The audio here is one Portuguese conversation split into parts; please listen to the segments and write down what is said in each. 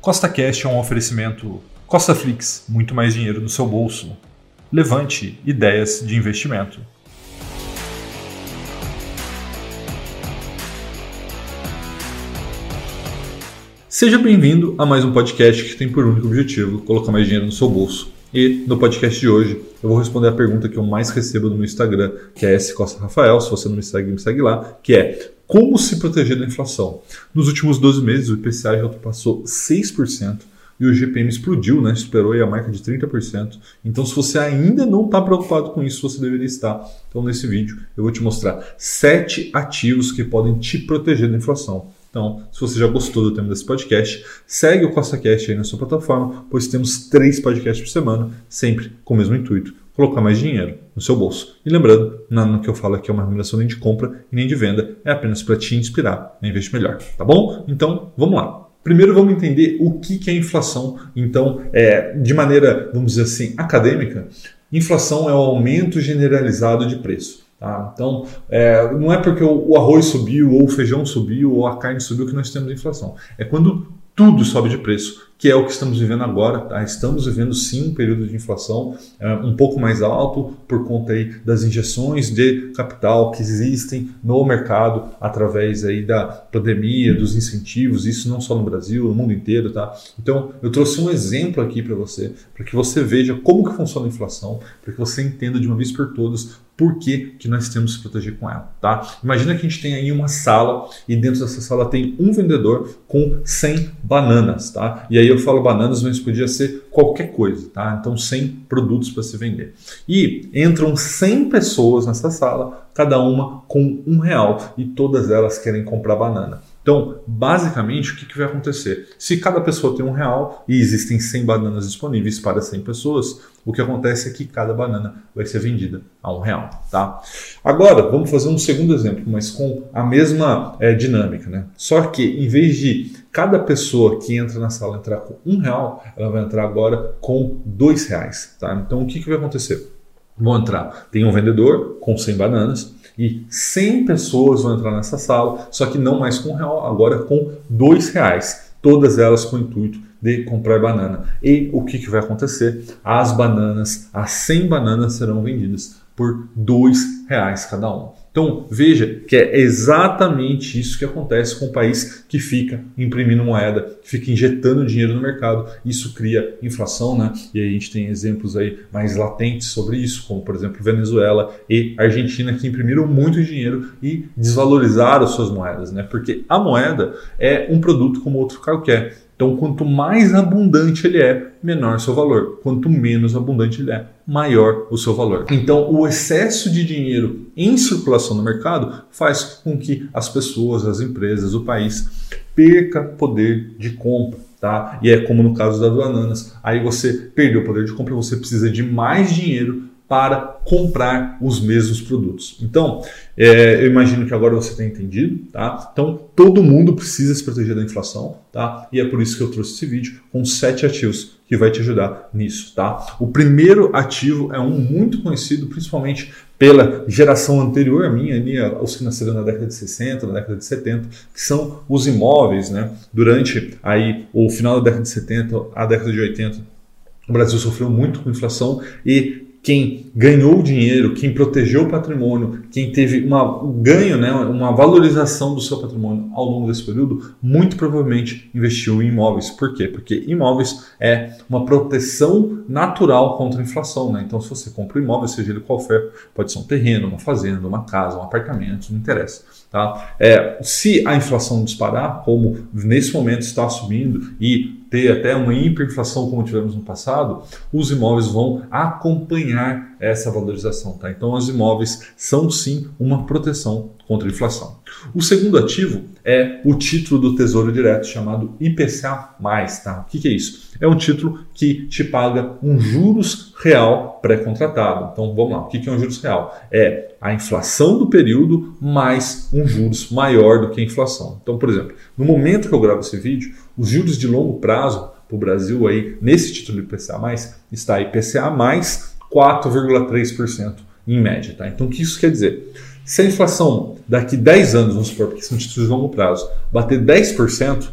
Costa Cash é um oferecimento Costa Flix, muito mais dinheiro no seu bolso. Levante ideias de investimento. Seja bem-vindo a mais um podcast que tem por único objetivo colocar mais dinheiro no seu bolso. E no podcast de hoje eu vou responder a pergunta que eu mais recebo no meu Instagram, que é S Costa Rafael. Se você não me segue, me segue lá, que é como se proteger da inflação. Nos últimos 12 meses, o IPCA já ultrapassou 6% e o GPM explodiu, né? superou a marca de 30%. Então, se você ainda não está preocupado com isso, você deveria estar. Então, nesse vídeo, eu vou te mostrar sete ativos que podem te proteger da inflação. Então, se você já gostou do tema desse podcast, segue o CostaCast aí na sua plataforma, pois temos três podcasts por semana, sempre com o mesmo intuito, colocar mais dinheiro no seu bolso. E lembrando, nada no que eu falo aqui é uma recomendação nem de compra e nem de venda, é apenas para te inspirar a investir melhor, tá bom? Então, vamos lá. Primeiro vamos entender o que é inflação. Então, é, de maneira, vamos dizer assim, acadêmica, inflação é o aumento generalizado de preço. Tá? Então, é, não é porque o, arroz subiu, ou o feijão subiu, ou a carne subiu que nós temos inflação. É quando tudo sobe de preço que é o que estamos vivendo agora. Tá? Estamos vivendo sim um período de inflação é, um pouco mais alto por conta aí das injeções de capital que existem no mercado através aí da pandemia, dos incentivos, isso não só no Brasil, no mundo inteiro. Tá? Então, eu trouxe um exemplo aqui para você, para que você veja como que funciona a inflação, para que você entenda de uma vez por todas por que, que nós temos que proteger com ela, tá? Imagina que a gente tem aí uma sala e dentro dessa sala tem um vendedor com 100 bananas, tá? E aí eu falo bananas, mas podia ser qualquer coisa, tá? Então 100 produtos para se vender. E entram 100 pessoas nessa sala, cada uma com um real e todas elas querem comprar banana. Então, basicamente, o que, que, vai acontecer? Se cada pessoa tem um real e existem 100 bananas disponíveis para 100 pessoas, o que acontece é que cada banana vai ser vendida a um real. Tá? Agora, vamos fazer um segundo exemplo, mas com a mesma é, dinâmica. Né? Só que, em vez de cada pessoa que entra na sala entrar com um real, ela vai entrar agora com dois reais. Tá? Então, o que, que vai acontecer? Vão entrar, tem um vendedor com 100 bananas, e 100 pessoas vão entrar nessa sala, só que não mais com um real, agora com dois reais. Todas elas com o intuito de comprar banana. E o que, que vai acontecer? As bananas, as 100 bananas serão vendidas por dois reais cada uma. Então veja que é exatamente isso que acontece com o país que fica imprimindo moeda, que fica injetando dinheiro no mercado. Isso cria inflação, né? E aí a gente tem exemplos aí mais latentes sobre isso, como por exemplo Venezuela e Argentina que imprimiram muito dinheiro e desvalorizaram suas moedas, né? Porque a moeda é um produto como outro qualquer. Então, quanto mais abundante ele é, menor seu valor. Quanto menos abundante ele é, maior o seu valor. Então, o excesso de dinheiro em circulação no mercado faz com que as pessoas, as empresas, o país perca poder de compra. Tá? E é como no caso das bananas. Aí você perdeu o poder de compra, você precisa de mais dinheiro para comprar os mesmos produtos. Então, é, eu imagino que agora você tenha entendido, tá? Então, todo mundo precisa se proteger da inflação, tá? E é por isso que eu trouxe esse vídeo com sete ativos que vai te ajudar nisso, tá? O primeiro ativo é um muito conhecido, principalmente pela geração anterior minha, minha os que nasceram na década de 60, na década de 70, que são os imóveis, né? Durante aí o final da década de 70, a década de 80, o Brasil sofreu muito com inflação e quem ganhou dinheiro, quem protegeu o patrimônio, quem teve um ganho, né, uma valorização do seu patrimônio ao longo desse período, muito provavelmente investiu em imóveis. Por quê? Porque imóveis é uma proteção natural contra a inflação. Né? Então, se você compra um imóvel, seja ele qual for, pode ser um terreno, uma fazenda, uma casa, um apartamento, não interessa. Tá? É, se a inflação disparar, como nesse momento está subindo e ter até uma hiperinflação como tivemos no passado, os imóveis vão acompanhar essa valorização. Tá? Então, os imóveis são sim uma proteção contra a inflação. O segundo ativo é o título do Tesouro Direto chamado IPCA+. Tá? O que, que é isso? É um título que te paga um juros real pré-contratado. Então vamos lá, o que é um juros real? É a inflação do período mais um juros maior do que a inflação. Então, por exemplo, no momento que eu gravo esse vídeo, os juros de longo prazo para o Brasil aí, nesse título IPCA+, está IPCA mais 4,3% em média. Tá? Então o que isso quer dizer? Se a inflação daqui 10 anos, vamos supor, porque são títulos de longo prazo, bater 10%,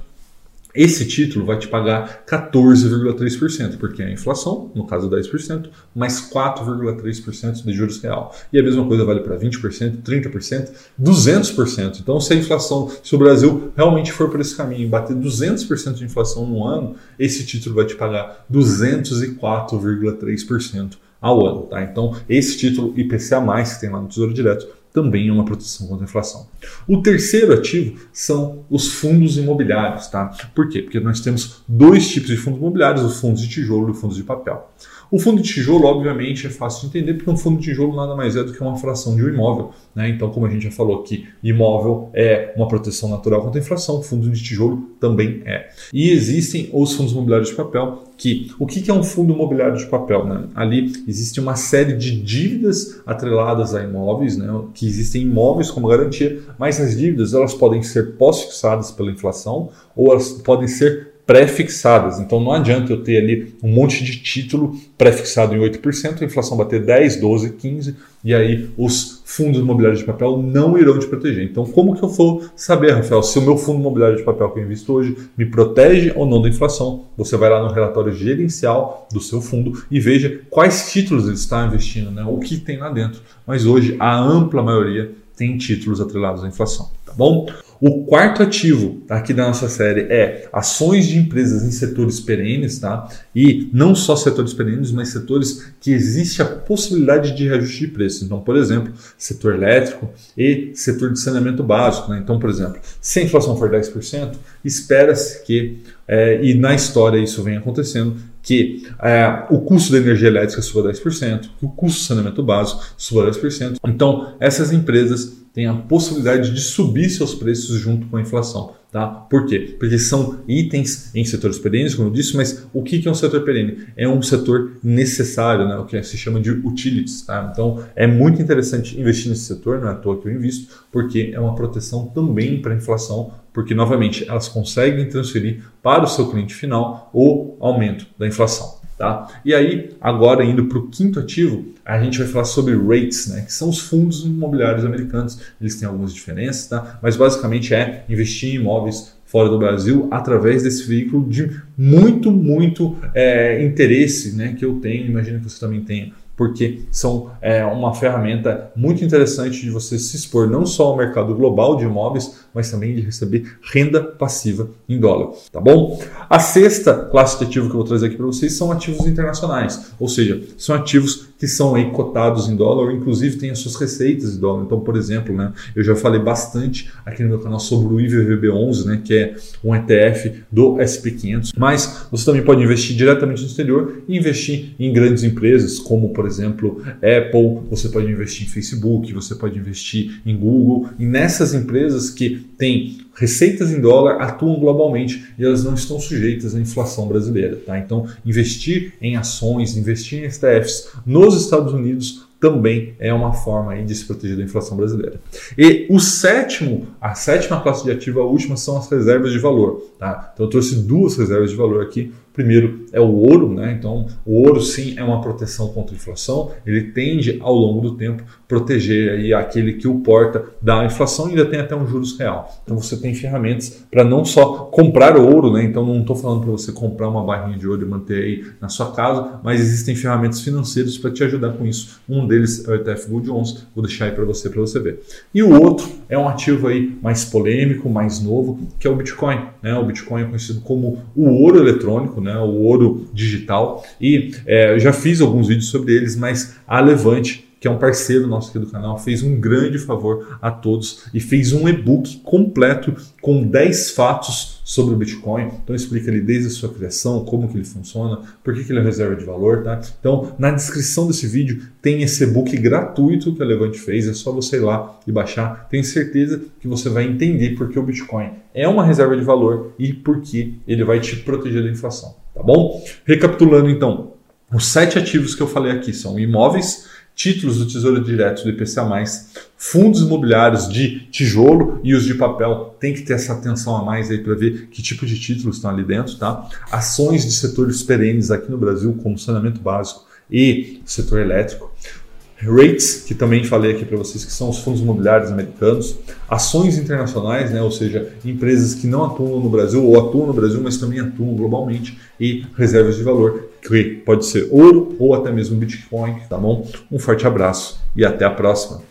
esse título vai te pagar 14,3%, porque é a inflação, no caso 10%, mais 4,3% de juros real. E a mesma coisa vale para 20%, 30%, 200%. Então, se a inflação, se o Brasil realmente for por esse caminho bater 200% de inflação no ano, esse título vai te pagar 204,3% ao ano. Tá? Então, esse título IPCA+, que tem lá no Tesouro Direto, também é uma proteção contra a inflação. O terceiro ativo são os fundos imobiliários, tá? Por quê? Porque nós temos dois tipos de fundos imobiliários, os fundos de tijolo e os fundos de papel. O fundo de tijolo, obviamente, é fácil de entender, porque um fundo de tijolo nada mais é do que uma fração de um imóvel. Né? Então, como a gente já falou aqui, imóvel é uma proteção natural contra a inflação, fundo de tijolo também é. E existem os fundos imobiliários de papel, que o que é um fundo imobiliário de papel? Né? Ali existe uma série de dívidas atreladas a imóveis, né? que existem imóveis como garantia, mas as dívidas elas podem ser pós-fixadas pela inflação ou elas podem ser pré-fixadas. Então não adianta eu ter ali um monte de título pré-fixado em 8%, a inflação bater 10, 12, 15 e aí os fundos imobiliários de papel não irão te proteger. Então como que eu vou saber, Rafael, se o meu fundo imobiliário de papel que eu invisto hoje me protege ou não da inflação? Você vai lá no relatório gerencial do seu fundo e veja quais títulos ele está investindo, né? o que tem lá dentro. Mas hoje a ampla maioria tem títulos atrelados à inflação, tá bom? O quarto ativo aqui da nossa série é ações de empresas em setores perenes, tá? E não só setores perenes, mas setores que existe a possibilidade de reajuste de preço. Então, por exemplo, setor elétrico e setor de saneamento básico. Né? Então, por exemplo, se a inflação for 10%, espera-se que, é, e na história isso vem acontecendo, que é, o custo da energia elétrica suba 10%, que o custo do saneamento básico suba 10%. Então, essas empresas têm a possibilidade de subir seus preços junto com a inflação. Tá? Por quê? Porque são itens em setores perenes, como eu disse, mas o que é um setor perene? É um setor necessário, né? o que se chama de utilities. Tá? Então é muito interessante investir nesse setor, não é à toa que eu invisto, porque é uma proteção também para a inflação, porque novamente elas conseguem transferir para o seu cliente final o aumento da inflação. Tá? E aí, agora indo para o quinto ativo, a gente vai falar sobre REITs, né, que são os fundos imobiliários americanos. Eles têm algumas diferenças, tá? mas basicamente é investir em imóveis fora do Brasil através desse veículo de muito, muito é, interesse né, que eu tenho, imagino que você também tenha porque são é, uma ferramenta muito interessante de você se expor não só ao mercado global de imóveis, mas também de receber renda passiva em dólar, tá bom? A sexta classe de ativo que eu vou trazer aqui para vocês são ativos internacionais, ou seja, são ativos que são aí cotados em dólar, ou inclusive têm as suas receitas em dólar. Então, por exemplo, né, eu já falei bastante aqui no meu canal sobre o IVVB11, né, que é um ETF do SP500, mas você também pode investir diretamente no exterior e investir em grandes empresas, como por exemplo Apple, você pode investir em Facebook, você pode investir em Google, e nessas empresas que têm receitas em dólar atuam globalmente e elas não estão sujeitas à inflação brasileira. Tá? Então, investir em ações, investir em ETFs nos Estados Unidos também é uma forma de se proteger da inflação brasileira. E o sétimo, a sétima classe de ativo, a última, são as reservas de valor. Tá? Então eu trouxe duas reservas de valor aqui Primeiro é o ouro, né? Então, o ouro sim é uma proteção contra a inflação. Ele tende ao longo do tempo proteger aí aquele que o porta da inflação e ainda tem até um juros real. Então, você tem ferramentas para não só comprar ouro, né? Então, não estou falando para você comprar uma barrinha de ouro e manter aí na sua casa, mas existem ferramentas financeiras para te ajudar com isso. Um deles é o ETF Gold 11. Vou deixar aí para você para você ver. E o outro é um ativo aí mais polêmico, mais novo, que é o Bitcoin. Né? O Bitcoin é conhecido como o ouro eletrônico, né, o ouro digital. E é, já fiz alguns vídeos sobre eles, mas a Levante que é um parceiro nosso aqui do canal, fez um grande favor a todos e fez um e-book completo com 10 fatos sobre o Bitcoin. Então explica ali desde a sua criação, como que ele funciona, por que, que ele é reserva de valor, tá? Então na descrição desse vídeo tem esse e-book gratuito que a Levante fez, é só você ir lá e baixar. Tenho certeza que você vai entender por que o Bitcoin é uma reserva de valor e por que ele vai te proteger da inflação, tá bom? Recapitulando então, os sete ativos que eu falei aqui são imóveis, títulos do Tesouro Direto do IPCA+, fundos imobiliários de tijolo e os de papel. Tem que ter essa atenção a mais aí para ver que tipo de títulos estão ali dentro, tá? Ações de setores perenes aqui no Brasil, como saneamento básico e setor elétrico. Rates, que também falei aqui para vocês, que são os fundos imobiliários americanos, ações internacionais, né, ou seja, empresas que não atuam no Brasil ou atuam no Brasil, mas também atuam globalmente, e reservas de valor, que pode ser ouro ou até mesmo Bitcoin, tá bom? Um forte abraço e até a próxima.